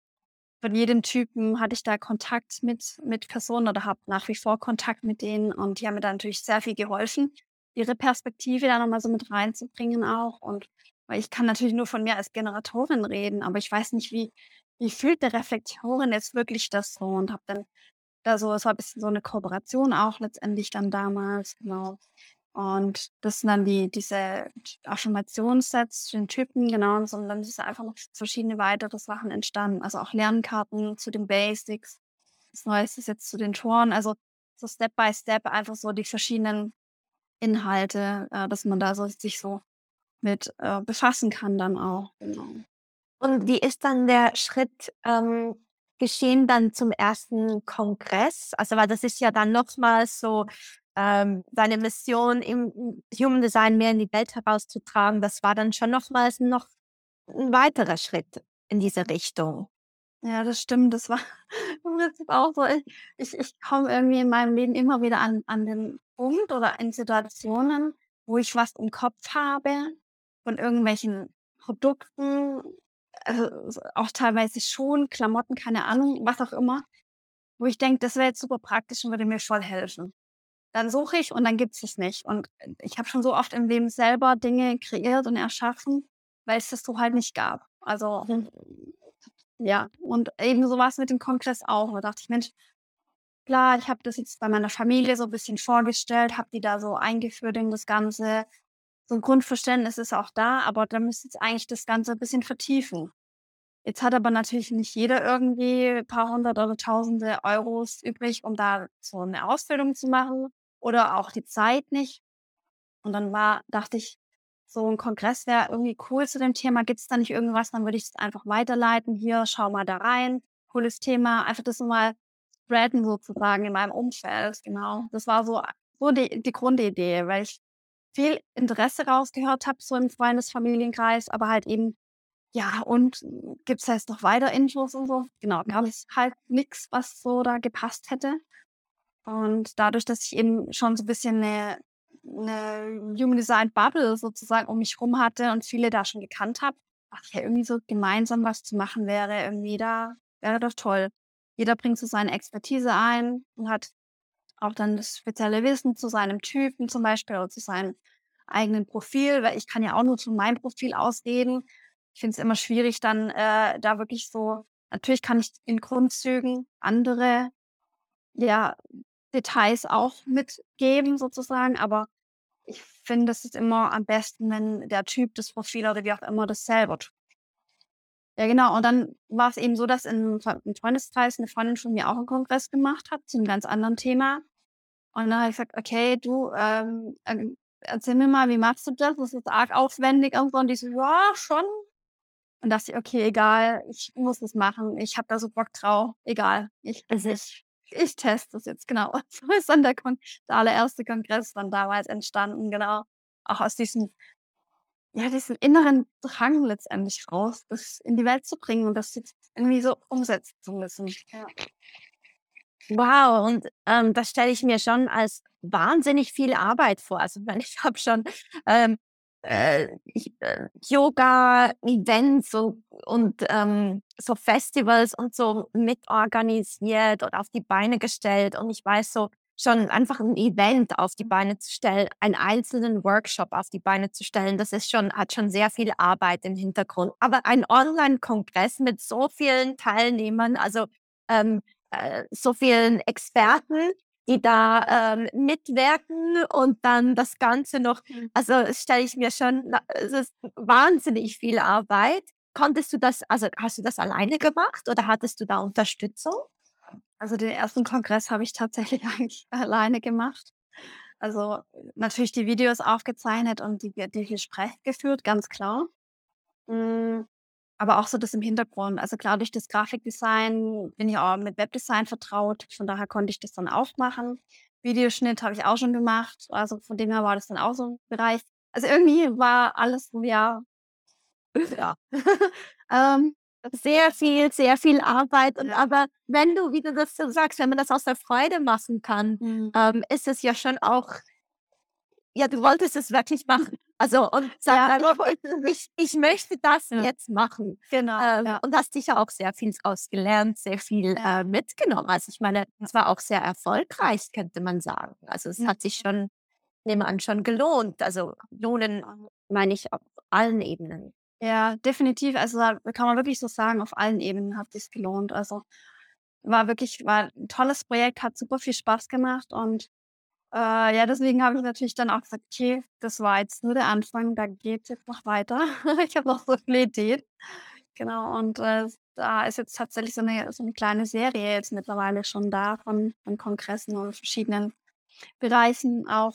[SPEAKER 2] von jedem Typen hatte ich da Kontakt mit, mit Personen oder habe nach wie vor Kontakt mit denen und die haben mir da natürlich sehr viel geholfen, ihre Perspektive da nochmal so mit reinzubringen auch. Und weil ich kann natürlich nur von mir als Generatorin reden, aber ich weiß nicht, wie, wie fühlt der Reflektorin jetzt wirklich das so und habe dann da so, es war ein bisschen so eine Kooperation auch letztendlich dann damals, genau. Und das sind dann die, diese Affirmationssets den Typen, genau, und dann sind einfach noch verschiedene weitere Sachen entstanden. Also auch Lernkarten zu den Basics. Das Neueste ist jetzt zu den Toren. Also so Step by Step einfach so die verschiedenen Inhalte, äh, dass man da so sich so mit äh, befassen kann dann auch. Genau.
[SPEAKER 1] Und wie ist dann der Schritt ähm, geschehen dann zum ersten Kongress? Also, weil das ist ja dann nochmal so ähm, seine Mission im Human Design mehr in die Welt herauszutragen, das war dann schon nochmals noch ein weiterer Schritt in diese Richtung.
[SPEAKER 2] Ja, das stimmt. Das war im Prinzip auch so. Ich ich komme irgendwie in meinem Leben immer wieder an an den Punkt oder in Situationen, wo ich was im Kopf habe von irgendwelchen Produkten, also, auch teilweise Schuhen, Klamotten, keine Ahnung, was auch immer, wo ich denke, das wäre jetzt super praktisch und würde mir voll helfen. Dann suche ich und dann gibt's es nicht. Und, äh, ich habe schon so oft im Leben selber Dinge kreiert und erschaffen, weil es das so halt nicht gab. Also, hm, ja, und eben so war's mit dem Kongress auch. Da dachte ich: „Mensch, klar, ich habe das jetzt bei meiner Familie so 'n bisschen vorgestellt, habe die da so eingeführt in das Ganze. So 'n Grundverständnis ist auch da, aber da müsste jetzt eigentlich das Ganze 'n bisschen vertiefen.“ Jetzt hat aber natürlich nicht jeder irgendwie paar hundert oder Tausende Euros übrig, um da so 'ne Ausbildung zu machen oder auch die Zeit nicht. Und dann war dachte ich, so 'n Kongress wäre irgendwie cool zu dem Thema. Gibt's da nicht irgendwas? Dann würde ich's einfach weiterleiten: „Hier, schau mal da rein, cooles Thema.“ Einfach das mal spreaden sozusagen in meinem Umfeld, genau. Das war so so die die Grundidee, weil ich viel Interesse rausgehört habe, so im Freundes Familienkreis, aber halt eben ja, und gibt's da jetzt noch weiter Infos und so? Genau, gab's halt nix, was so da gepasst hätte. Und dadurch, dass ich eben schon so 'n bisschen 'ne 'ne Human Design Bubble sozusagen um mich rum hatte und viele da schon gekannt habe, dachte ich: „Ja, irgendwie so gemeinsam was zu machen wäre irgendwie da wäre doch toll.“ Jeder bringt so seine Expertise ein und hat auch dann das spezielle Wissen zu seinem Typen zum Beispiel oder zu seinem eigenen Profil, weil ich kann ja auch nur zu meinem Profil ausreden. Ich finde es immer schwierig dann, äh, da wirklich so natürlich kann ich in Grundzügen andere, ja, Details auch mitgeben sozusagen, aber ich finde, es ist immer am besten, wenn der Typ das Profil oder wie auch immer das selber tut. Ja, genau. Und dann war's eben so, dass in im Freundeskreis 'ne Freundin von mir auch 'n Kongress gemacht hat zu 'nem ganz anderen Thema. Und dann habe ich gesagt: „Okay, du, ähm, ähm, erzähl mir mal, wie machst du das? Das ist arg aufwendig und so.“ Und die so: „Ja, schon.“ Und dachte ich: „Okay, egal, ich muss das machen. Ich habe da so Bock drauf. Egal, ich ich ich teste das jetzt“, genau. Und so ist dann der Kon der allererste Kongress dann damals entstanden, genau. Auch aus diesem ja, diesem inneren Drang letztendlich raus, das in die Welt zu bringen und das jetzt irgendwie so umsetzen zu müssen, ja.
[SPEAKER 1] Wow, und, ähm, das stelle ich mir schon als wahnsinnig viel Arbeit vor. Also, ich habe schon, ähm, äh, äh, Yoga-Events so und, ähm, so Festivals und so mitorganisiert oder auf die Beine gestellt. Und ich weiß so schon einfach 'n Event auf die Beine zu stellen, einen einzelnen Workshop auf die Beine zu stellen, das ist schon hat schon sehr viel Arbeit im Hintergrund. Aber ein Onlinekongress mit so vielen Teilnehmern, also, ähm, äh, so vielen Experten, die da, ähm, mitwirken und dann das Ganze noch
[SPEAKER 2] Mhm.
[SPEAKER 1] also, stelle ich mir schon es ist wahnsinnig viel Arbeit. Konntest du das also, hast du das alleine gemacht oder hattest du da Unterstützung?
[SPEAKER 2] Also, den ersten Kongress habe ich tatsächlich eigentlich alleine gemacht. Also, natürlich die Videos aufgezeichnet und die die Gespräche geführt, ganz klar. Hm, aber auch so das im Hintergrund. Also, klar, durch das Grafikdesign bin ich auch mit Webdesign vertraut, von daher konnte ich das dann auch machen. Videoschnitt habe ich auch schon gemacht, also, von dem her war das dann auch so 'n Bereich. Also, irgendwie war alles so, ja ja. Ähm,
[SPEAKER 1] Sehr viel sehr viel Arbeit und aber wenn du, wie du das so sagst, wenn man das aus der Freude machen kann,
[SPEAKER 2] Mhm.
[SPEAKER 1] ähm, ist es ja schon auch ja, du wolltest es wirklich machen. Also, und sag
[SPEAKER 2] Ja,
[SPEAKER 1] einfach:
[SPEAKER 2] ich
[SPEAKER 1] „Ich möchte das
[SPEAKER 2] Ja.
[SPEAKER 1] jetzt machen.“
[SPEAKER 2] Genau,
[SPEAKER 1] Ähm,
[SPEAKER 2] ja.
[SPEAKER 1] und hast sicher auch sehr viel draus gelernt, sehr viel,
[SPEAKER 2] Ja.
[SPEAKER 1] äh, mitgenommen. Also, ich meine,
[SPEAKER 2] Ja.
[SPEAKER 1] es war auch sehr erfolgreich, könnte man sagen. Also, es
[SPEAKER 2] Mhm.
[SPEAKER 1] hat sich schon nehme an, schon gelohnt. Also, lohnen meine ich auf allen Ebenen.
[SPEAKER 2] Ja, definitiv. Also, da kann man wirklich so sagen, auf allen Ebenen hat sich's gelohnt. Also, war wirklich war 'n tolles Projekt, hat super viel Spaß gemacht und, äh, ja, deswegen habe ich natürlich dann auch gesagt: „Okay, das war jetzt nur der Anfang, da geht's jetzt noch weiter.“ Ich habe noch so viele Ideen. Genau, und, äh, da ist jetzt tatsächlich so 'ne so 'ne kleine Serie jetzt mittlerweile schon da von von Kongressen und verschiedenen Bereichen auch.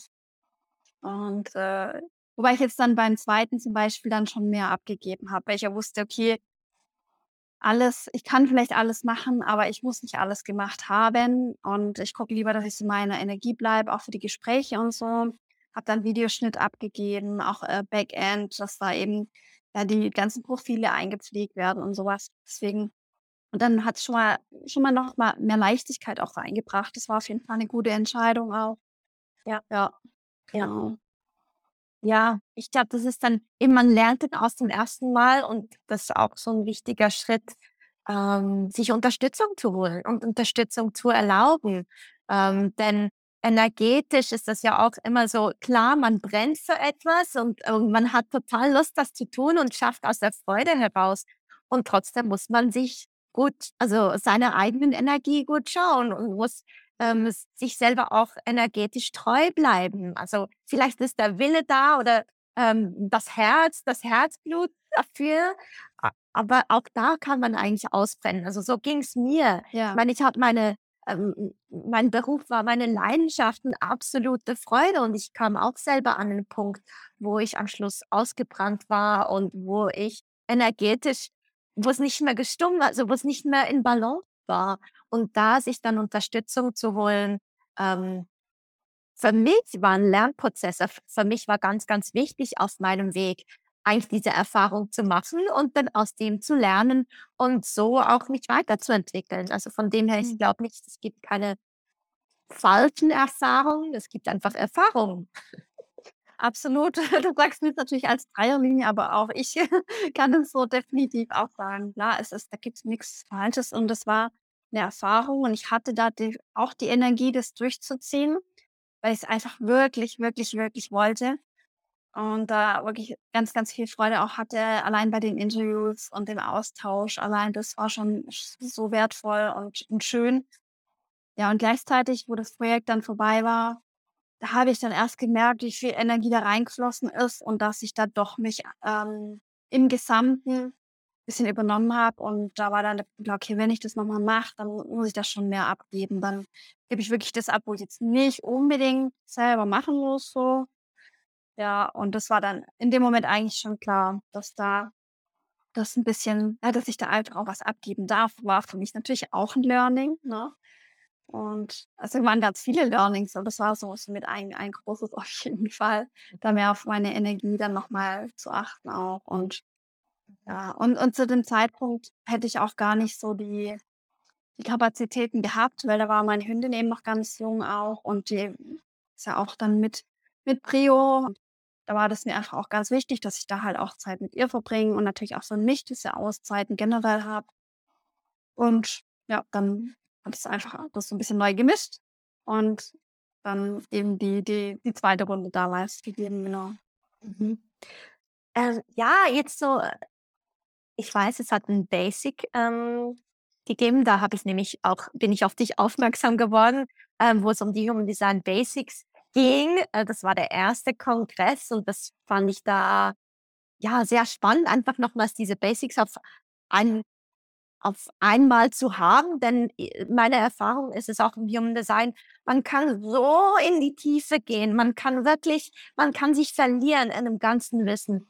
[SPEAKER 2] Und, äh wobei ich jetzt dann beim 2. zum Beispiel dann schon mehr abgegeben habe, weil ich ja wusste: „Okay“ „alles ich kann vielleicht alles machen, aber ich muss nicht alles gemacht haben und ich gucke lieber, dass ich so in meiner Energie bleibe, auch für die Gespräche und so.“ Habe dann Videoschnitt abgegeben, auch, äh, Backend, dass da eben ja, die ganzen Profile eingepflegt werden und sowas. Deswegen und dann hat's schon mal schon mal noch mal mehr Leichtigkeit auch reingebracht. Das war auf jeden Fall 'ne gute Entscheidung auch.
[SPEAKER 1] Ja.
[SPEAKER 2] Ja,
[SPEAKER 1] Ja.
[SPEAKER 2] genau.
[SPEAKER 1] Ja, ich glaube, das ist dann eben man lernt dann aus dem ersten Mal und das ist auch so 'n wichtiger Schritt, ähm, sich Unterstützung zu holen und Unterstützung zu erlauben. Ähm, denn energetisch ist das ja auch immer so klar, man brennt für etwas und, ähm, man hat total Lust, das zu tun und schafft aus der Freude heraus. Und trotzdem muss man sich gut also, seiner eigenen Energie gut schauen und muss, ähm, sich selber auch energetisch treu bleiben. Also, vielleicht ist der Wille da oder, ähm, das Herz das Herzblut dafür, aber auch da kann man eigentlich ausbrennen. Also, so ging's mir. Ich
[SPEAKER 2] Ja.
[SPEAKER 1] meine, ich habe meine ähm, mein Beruf war meine Leidenschaft und absolute Freude und ich kam auch selber an 'nen Punkt, wo ich am Schluss ausgebrannt war und wo ich energetisch wo's nicht mehr gestimmt also, wo's nicht mehr in Balance war. Und da sich dann Unterstützung zu holen, ähm für mich war 'n Lernprozess. F für mich war ganz, ganz wichtig auf meinem Weg, eigentlich diese Erfahrung zu machen und dann aus dem zu lernen und so auch mich weiterzuentwickeln. Also, von dem her, ich
[SPEAKER 2] Mhm.
[SPEAKER 1] glaube nicht, es gibt keine falschen Erfahrungen, es gibt einfach Erfahrungen.
[SPEAKER 2] Absolut. Du sagst mir's natürlich als Dreierlinie, aber auch ich kann es so definitiv auch sagen. Klar, es ist da gibt's nix Falsches und das war 'ne Erfahrung und ich hatte da de auch die Energie, das durchzuziehen, weil ich's einfach wirklich, wirklich, wirklich wollte und da wirklich ganz, ganz viel Freude auch hatte, allein bei den Interviews und dem Austausch. Allein das war schon sch so wertvoll und und schön. Ja, und gleichzeitig, wo das Projekt dann vorbei war, da habe ich dann erst gemerkt, wie viel Energie da reingeflossen ist und dass ich da doch mich, ähm, im Gesamten bisschen übernommen habe. Und da war dann „Okay, wenn ich das noch mal mache, dann muss ich das schon mehr abgeben. Dann gebe ich wirklich das ab, wo ich jetzt nicht unbedingt selber machen muss so.“ Ja, und das war dann in dem Moment eigentlich schon klar, dass da das 'n bisschen ja, dass ich da einfach auch was abgeben darf, war für mich natürlich auch 'n Learning, ne? Und also, waren ganz viele Learnings und das war so mit ein ein großes auf jeden Fall, da mehr auf meine Energie dann noch mal zu achten auch. Und ja, und und zu dem Zeitpunkt hätte ich auch gar nicht so die die Kapazitäten gehabt, weil da war meine Hündin eben noch ganz jung auch und die ist ja auch dann mit mit Prio. Da war das mir einfach auch ganz wichtig, dass ich da halt auch Zeit mit ihr verbringe und natürlich auch für mich diese Auszeiten generell habe. Und ja, dann habe ich's einfach das so 'n bisschen neu gemischt und dann eben die die die 2. Runde damals gegeben, genau.
[SPEAKER 1] Mhm. Ähm, ja, jetzt so äh, ich weiß, es hat 'n Basic, ähm, gegeben. Da habe ich nämlich auch bin ich auf dich aufmerksam geworden, ähm, wo es um die Human Design Basics ging. Äh, das war der 1. Kongress und das fand ich da, ja, sehr spannend, einfach nochmals diese Basics auf ein auf einmal zu haben, denn, äh, meine Erfahrung ist es auch im Human Design, man kann so in die Tiefe gehen. Man kann wirklich man kann sich verlieren in 'nem ganzen Wissen.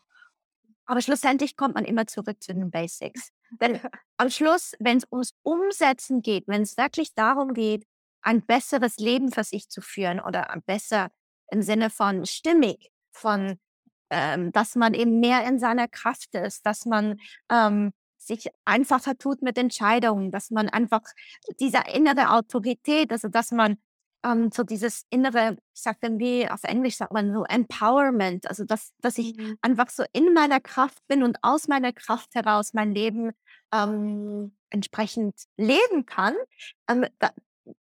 [SPEAKER 1] Aber schlussendlich kommt man immer zurück zu den Basics. Denn am Schluss, wenn's ums Umsetzen geht, wenn's wirklich darum geht, ein besseres Leben für sich zu führen oder, besser im Sinne von stimmig, von, ähm, dass man eben mehr in seiner Kraft ist, dass man, ähm, sich einfacher tut mit Entscheidungen, dass man einfach diese innere Autorität also, dass man, ähm, so dieses innere ich sage dann wie auf Englisch sagt man so Empowerment, also, dass dass ich
[SPEAKER 2] Mhm.
[SPEAKER 1] einfach so in meiner Kraft bin und aus meiner Kraft heraus mein Leben, ähm, entsprechend leben kann. Ähm, da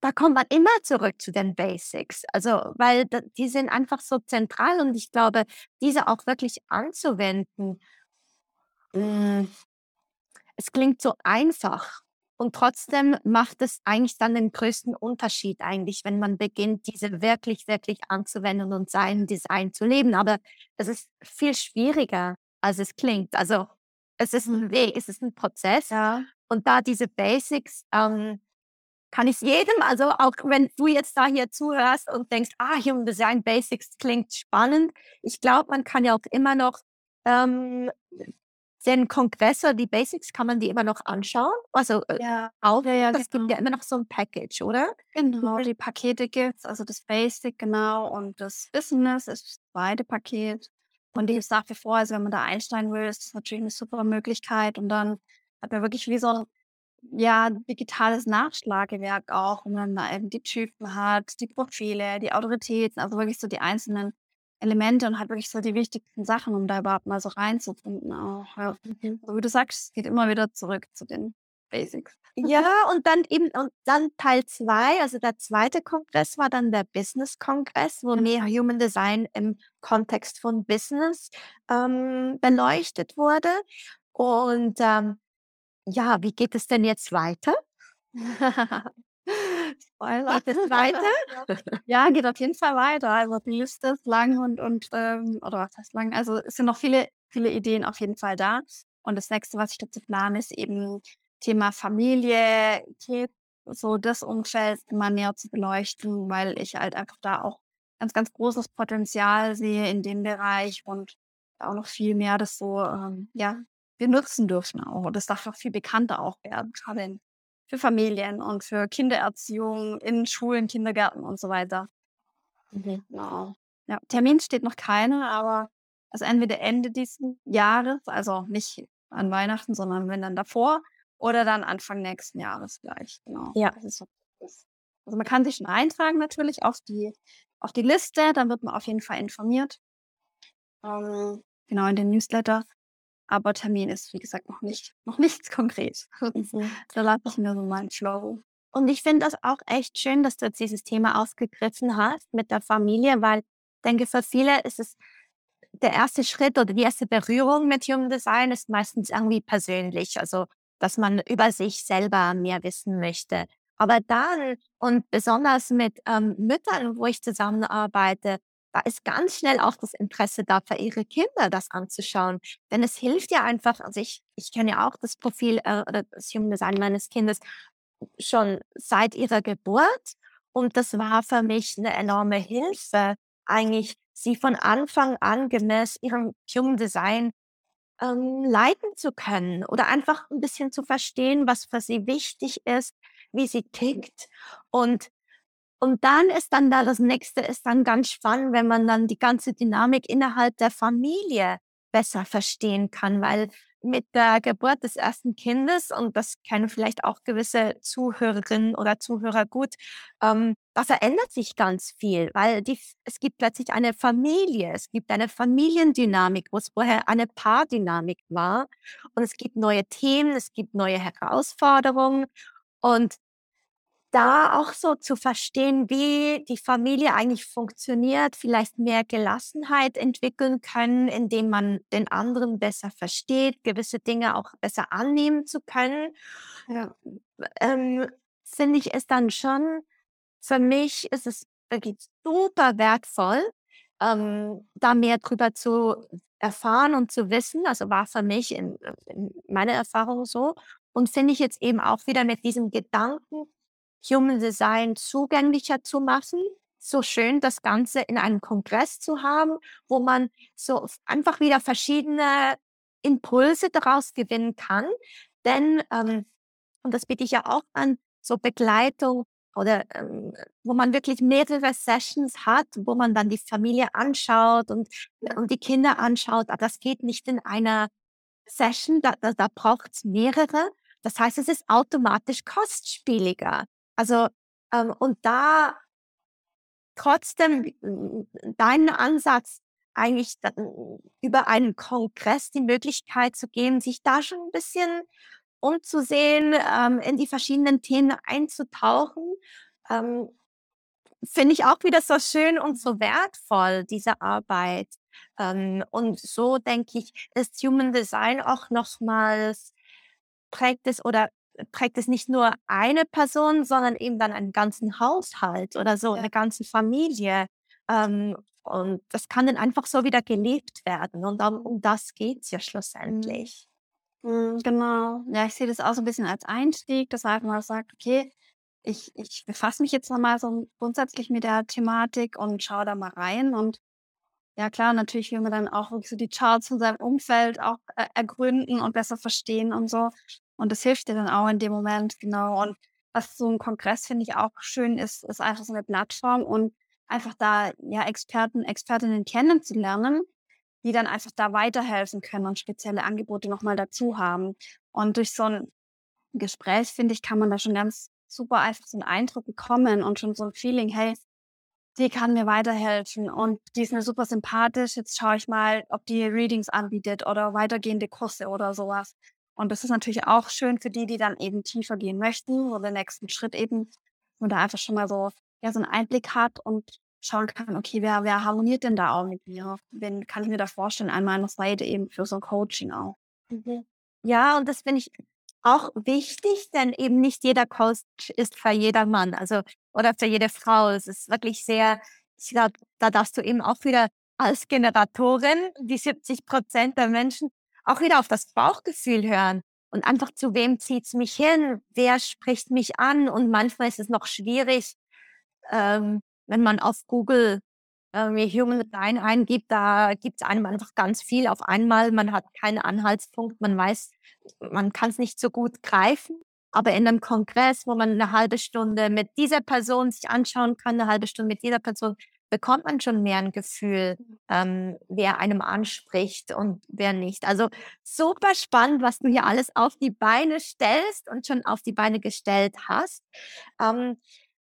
[SPEAKER 1] da kommt man immer zurück zu den Basics. Also, weil d die sind einfach so zentral und ich glaube, diese auch wirklich anzuwenden hm es klingt so einfach und trotzdem macht es eigentlich dann den größten Unterschied eigentlich, wenn man beginnt, diese wirklich, wirklich anzuwenden und sein Design zu leben. Aber es ist viel schwieriger, als es klingt. Also, es ist 'n Weg, es ist 'n Prozess
[SPEAKER 2] Ja.
[SPEAKER 1] und da diese Basics, ähm, kann ich's jedem also, auch wenn du jetzt da hier zuhörst und denkst: „Ah, Human Design Basics klingt spannend.“ Ich glaube, man kann ja auch immer noch, ähm, den Kongress oder die Basics kann man die immer noch anschauen? Also, äh,
[SPEAKER 2] Ja.
[SPEAKER 1] auch
[SPEAKER 2] Ja, ja,
[SPEAKER 1] das gibt ja
[SPEAKER 2] genau.
[SPEAKER 1] immer noch so 'n Package, oder?
[SPEAKER 2] Genau, die Pakete gibt's, also, das Basic, genau, und das Business ist das 2. Paket. Und die ist nach wie vor, also wenn man da einsteigen will, ist das natürlich eine super Möglichkeit. Und dann hat man wirklich wie so ein ja, digitales Nachschlagewerk auch, wo man da eben die Typen hat, die Profile, die Autoritäten, also wirklich so die einzelnen Elemente und halt wirklich so die wichtigsten Sachen, um da überhaupt mal so reinzufinden auch. Ja. Mhm. So wie du sagst, es geht immer wieder zurück zu den Basics.
[SPEAKER 1] Ja, und dann eben, und dann Teil zwei, also der zweite Kongress war dann der Business-Kongress, wo mehr Human Design im Kontext von Business ähm, beleuchtet wurde. Und ähm, ja, wie geht es denn jetzt weiter?
[SPEAKER 2] Spoiler. Geht es weiter? Ja, geht auf jeden Fall weiter. Also die Liste ist lang und, und ähm, oder was heißt lang? Also es sind noch viele, viele Ideen auf jeden Fall da. Und das nächste, was ich dazu plane, ist eben Thema Familie, Kids, so das Umfeld immer näher zu beleuchten, weil ich halt einfach da auch ganz, ganz großes Potenzial sehe in dem Bereich und auch noch viel mehr das so, ähm, ja, wir nutzen dürfen auch. Und das darf auch viel bekannter auch werden, gerade für Familien und für Kindererziehung in Schulen, Kindergärten und so weiter. Mhm. Genau. Ja, Termin steht noch keiner, aber also entweder Ende dieses Jahres, also nicht an Weihnachten, sondern wenn dann davor oder dann Anfang nächsten Jahres gleich. Genau.
[SPEAKER 1] Ja.
[SPEAKER 2] Also man kann sich schon eintragen natürlich auf die, auf die Liste, dann wird man auf jeden Fall informiert. Ähm, genau, in den Newsletter. Aber Termin ist, wie gesagt, noch nicht, noch nichts konkret. Mhm. da lasse ich mir so meinen Flow.
[SPEAKER 1] Und ich finde das auch echt schön, dass du jetzt dieses Thema ausgegriffen hast mit der Familie, weil ich denke, für viele ist es der erste Schritt oder die erste Berührung mit Human Design ist meistens irgendwie persönlich, also dass man über sich selber mehr wissen möchte. Aber dann und besonders mit ähm, Müttern, wo ich zusammenarbeite, da ist ganz schnell auch das Interesse da für ihre Kinder, das anzuschauen. Denn es hilft ja einfach, also ich, ich kenne ja auch das Profil äh, oder das Human Design meines Kindes schon seit ihrer Geburt. Und das war für mich eine enorme Hilfe, eigentlich sie von Anfang an gemäß ihrem Human Design ähm, leiten zu können oder einfach ein bisschen zu verstehen, was für sie wichtig ist, wie sie tickt. Und und dann ist dann da das nächste ist dann ganz spannend, wenn man dann die ganze Dynamik innerhalb der Familie besser verstehen kann, weil mit der Geburt des ersten Kindes, und das kennen vielleicht auch gewisse Zuhörerinnen oder Zuhörer gut, ähm, da verändert sich ganz viel, weil die, es gibt plötzlich eine Familie, es gibt eine Familiendynamik, wo es vorher eine Paardynamik war. Und es gibt neue Themen, es gibt neue Herausforderungen. Und da auch so zu verstehen, wie die Familie eigentlich funktioniert, vielleicht mehr Gelassenheit entwickeln können, indem man den anderen besser versteht, gewisse Dinge auch besser annehmen zu können. Ja. Ähm, finde ich es dann schon, für mich ist es wirklich super wertvoll, ähm, da mehr drüber zu erfahren und zu wissen. Also war für mich in, in meiner Erfahrung so. Und finde ich jetzt eben auch wieder mit diesem Gedanken, Human Design zugänglicher zu machen. So schön, das Ganze in einem Kongress zu haben, wo man so einfach wieder verschiedene Impulse daraus gewinnen kann. Denn, ähm, und das biete ich ja auch an, so Begleitung oder ähm, wo man wirklich mehrere Sessions hat, wo man dann die Familie anschaut und, und die Kinder anschaut. Aber das geht nicht in einer Session, da, da, da braucht es mehrere. Das heißt, es ist automatisch kostspieliger. Also, ähm, und da trotzdem äh, deinen Ansatz eigentlich über einen Kongress die Möglichkeit zu geben, sich da schon ein bisschen umzusehen, ähm, in die verschiedenen Themen einzutauchen, ähm, finde ich auch wieder so schön und so wertvoll, diese Arbeit. Ähm, und so denke ich, ist Human Design auch nochmals prägt es oder prägt es nicht nur eine Person, sondern eben dann einen ganzen Haushalt oder so, Ja. eine ganze Familie. Ähm, und das kann dann einfach so wieder gelebt werden. Und dann, um das geht es ja Mhm. schlussendlich.
[SPEAKER 2] Mhm, genau. Ja, ich sehe das auch so ein bisschen als Einstieg, dass man einfach mal sagt: „Okay, ich ich befasse mich jetzt noch mal so grundsätzlich mit der Thematik und schaue da mal rein.“ Und ja klar, natürlich will man dann auch wirklich so die Charts von seinem Umfeld auch, äh, ergründen und besser verstehen und so. Und das hilft dir dann auch in dem Moment, genau. Und was so ein Kongress, finde ich, auch schön ist, ist einfach so eine Plattform und einfach da, ja, Experten, Expertinnen kennenzulernen, die dann einfach da weiterhelfen können und spezielle Angebote nochmal dazu haben. Und durch so ein Gespräch, finde ich, kann man da schon ganz super einfach so einen Eindruck bekommen und schon so ein Feeling, hey, die kann mir weiterhelfen und die ist mir super sympathisch. Jetzt schaue ich mal, ob die Readings anbietet oder weitergehende Kurse oder sowas. Und das ist natürlich auch schön für die, die dann eben tiefer gehen möchten oder den nächsten Schritt eben, und da einfach schon mal so, ja, so einen Einblick hat und schauen kann, okay, wer, wer harmoniert denn da auch mit mir? Wen kann ich mir da vorstellen, an meiner Seite eben für so ein Coaching auch.
[SPEAKER 1] Mhm. Ja, und das finde ich auch wichtig, denn eben nicht jeder Coach ist für jedermann, also oder für jede Frau. Es ist wirklich sehr, ich glaube, da darfst du eben auch wieder als Generatorin die 70 Prozent der Menschen auch wieder auf das Bauchgefühl hören und einfach zu wem zieht es mich hin, wer spricht mich an und manchmal ist es noch schwierig, ähm, wenn man auf Google irgendwie Human Design eingibt, da gibt es einem einfach ganz viel auf einmal. Man hat keinen Anhaltspunkt, man weiß, man kann es nicht so gut greifen. Aber in einem Kongress, wo man eine halbe Stunde mit dieser Person sich anschauen kann, eine halbe Stunde mit dieser Person, bekommt man schon mehr ein Gefühl, ähm, wer einem anspricht und wer nicht. Also super spannend, was du hier alles auf die Beine stellst und schon auf die Beine gestellt hast. Ähm,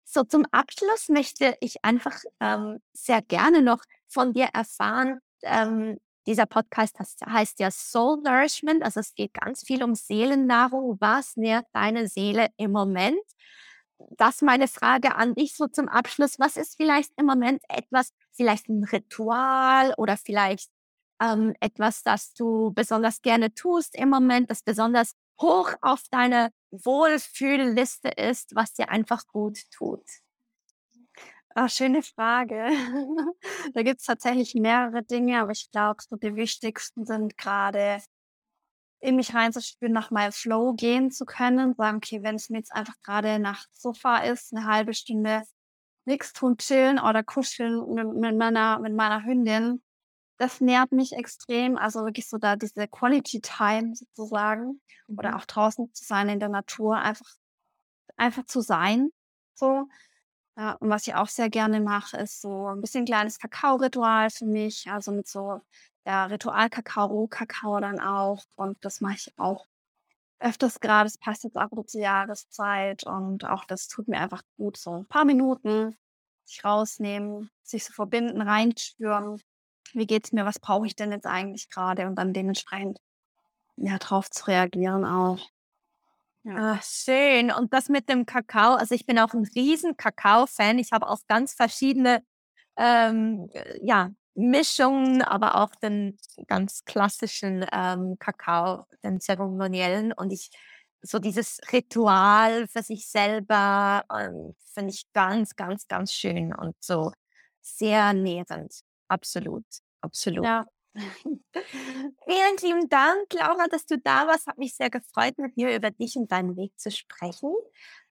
[SPEAKER 1] so zum Abschluss möchte ich einfach ähm, sehr gerne noch von dir erfahren. Ähm, dieser Podcast heißt, heißt ja Soul Nourishment, also es geht ganz viel um Seelennahrung. Was nährt deine Seele im Moment? Das meine Frage an dich so zum Abschluss. Was ist vielleicht im Moment etwas, vielleicht ein Ritual oder vielleicht ähm, etwas, das du besonders gerne tust im Moment, das besonders hoch auf deiner Wohlfühlliste ist, was dir einfach gut tut?
[SPEAKER 2] Ach, schöne Frage. da gibt es tatsächlich mehrere Dinge, aber ich glaube, so die wichtigsten sind gerade in mich reinzuspüren, nach meinem Flow gehen zu können. Sagen, okay, wenn es mir jetzt einfach gerade nach Sofa ist, eine halbe Stunde nichts tun, chillen oder kuscheln mit, meiner, mit meiner Hündin, das nährt mich extrem. Also wirklich so da diese Quality Time sozusagen mhm. oder auch draußen zu sein in der Natur, einfach, einfach zu sein. So. Ja, und was ich auch sehr gerne mache, ist so ein bisschen kleines Kakao-Ritual für mich. Also mit so der Ritual-Kakao, Rohkakao dann auch. Und das mache ich auch öfters gerade. Es passt jetzt auch zur Jahreszeit und auch das tut mir einfach gut. So ein paar Minuten sich rausnehmen, sich so verbinden, reinspüren wie geht's mir, was brauche ich denn jetzt eigentlich gerade und dann dementsprechend ja drauf zu reagieren auch.
[SPEAKER 1] Ja. Ach, schön. Und das mit dem Kakao, also ich bin auch ein riesen Kakao-Fan. Ich habe auch ganz verschiedene ähm, ja, Mischungen, aber auch den ganz klassischen ähm, Kakao, den zeremoniellen. Und ich so dieses Ritual für sich selber ähm, finde ich ganz, ganz, ganz schön und so sehr nährend. Absolut. Absolut. Ja. Vielen lieben Dank, Laura, dass du da warst. Hat mich sehr gefreut, mit dir über dich und deinen Weg zu sprechen.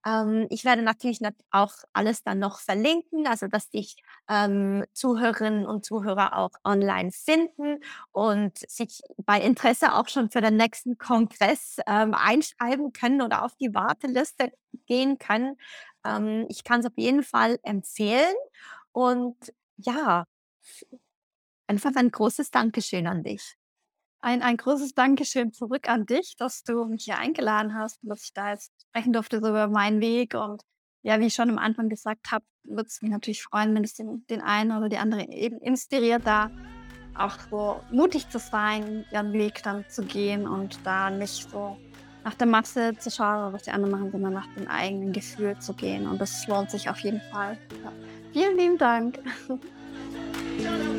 [SPEAKER 1] Ähm, ich werde natürlich auch alles dann noch verlinken, also dass dich ähm, Zuhörerinnen und Zuhörer auch online finden und sich bei Interesse auch schon für den nächsten Kongress ähm, einschreiben können oder auf die Warteliste gehen können. Ähm, ich kann es auf jeden Fall empfehlen. Und ja, Einfach ein großes Dankeschön an dich.
[SPEAKER 2] Ein, ein großes Dankeschön zurück an dich, dass du mich hier eingeladen hast und dass ich da jetzt sprechen durfte so über meinen Weg. Und ja, wie ich schon am Anfang gesagt habe, würde es mich natürlich freuen, wenn es den, den einen oder die andere eben inspiriert, da auch so mutig zu sein, ihren Weg dann zu gehen und da nicht so nach der Masse zu schauen, was die anderen machen, sondern nach dem eigenen Gefühl zu gehen. Und das lohnt sich auf jeden Fall. Ja. Vielen lieben Dank.